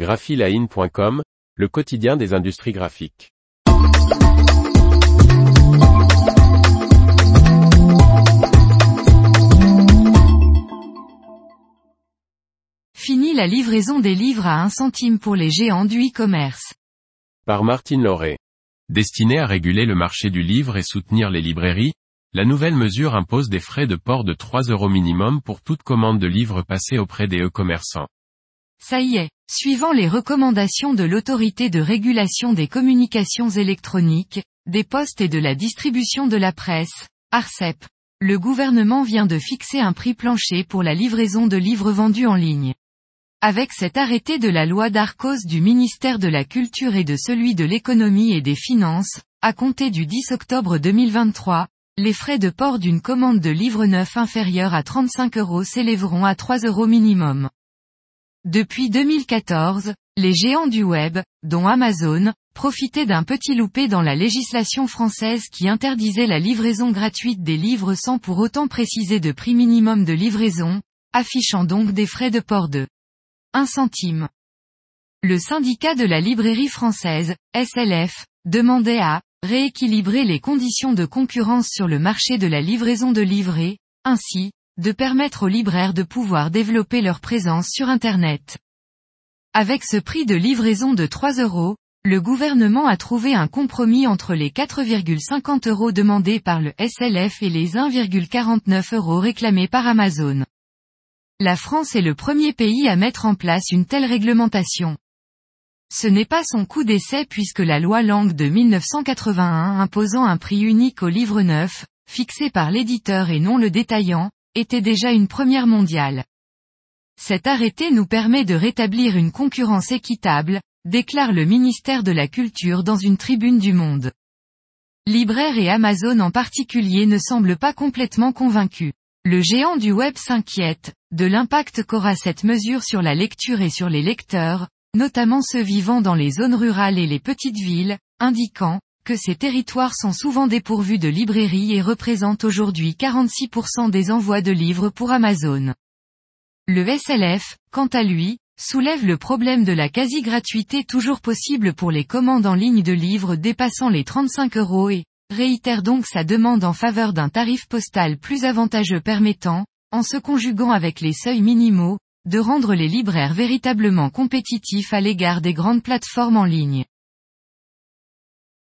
graphiline.com, le quotidien des industries graphiques. Fini la livraison des livres à un centime pour les géants du e-commerce. Par Martine Lauré. Destinée à réguler le marché du livre et soutenir les librairies, la nouvelle mesure impose des frais de port de 3 euros minimum pour toute commande de livres passée auprès des e-commerçants. Ça y est, suivant les recommandations de l'autorité de régulation des communications électroniques, des postes et de la distribution de la presse, ARCEP, le gouvernement vient de fixer un prix plancher pour la livraison de livres vendus en ligne. Avec cet arrêté de la loi d'Arcos du ministère de la Culture et de celui de l'économie et des finances, à compter du 10 octobre 2023, les frais de port d'une commande de livres neufs inférieurs à 35 euros s'élèveront à 3 euros minimum. Depuis 2014, les géants du web, dont Amazon, profitaient d'un petit loupé dans la législation française qui interdisait la livraison gratuite des livres sans pour autant préciser de prix minimum de livraison, affichant donc des frais de port de 1 centime. Le syndicat de la librairie française, SLF, demandait à rééquilibrer les conditions de concurrence sur le marché de la livraison de livrets, ainsi, de permettre aux libraires de pouvoir développer leur présence sur Internet. Avec ce prix de livraison de 3 euros, le gouvernement a trouvé un compromis entre les 4,50 euros demandés par le SLF et les 1,49 euros réclamés par Amazon. La France est le premier pays à mettre en place une telle réglementation. Ce n'est pas son coup d'essai puisque la loi Langue de 1981 imposant un prix unique au livre neuf, fixé par l'éditeur et non le détaillant, était déjà une première mondiale. Cet arrêté nous permet de rétablir une concurrence équitable, déclare le ministère de la Culture dans une tribune du Monde. Libraire et Amazon en particulier ne semblent pas complètement convaincus. Le géant du web s'inquiète, de l'impact qu'aura cette mesure sur la lecture et sur les lecteurs, notamment ceux vivant dans les zones rurales et les petites villes, indiquant que ces territoires sont souvent dépourvus de librairies et représentent aujourd'hui 46% des envois de livres pour Amazon. Le SLF, quant à lui, soulève le problème de la quasi-gratuité toujours possible pour les commandes en ligne de livres dépassant les 35 euros et réitère donc sa demande en faveur d'un tarif postal plus avantageux permettant, en se conjuguant avec les seuils minimaux, de rendre les libraires véritablement compétitifs à l'égard des grandes plateformes en ligne.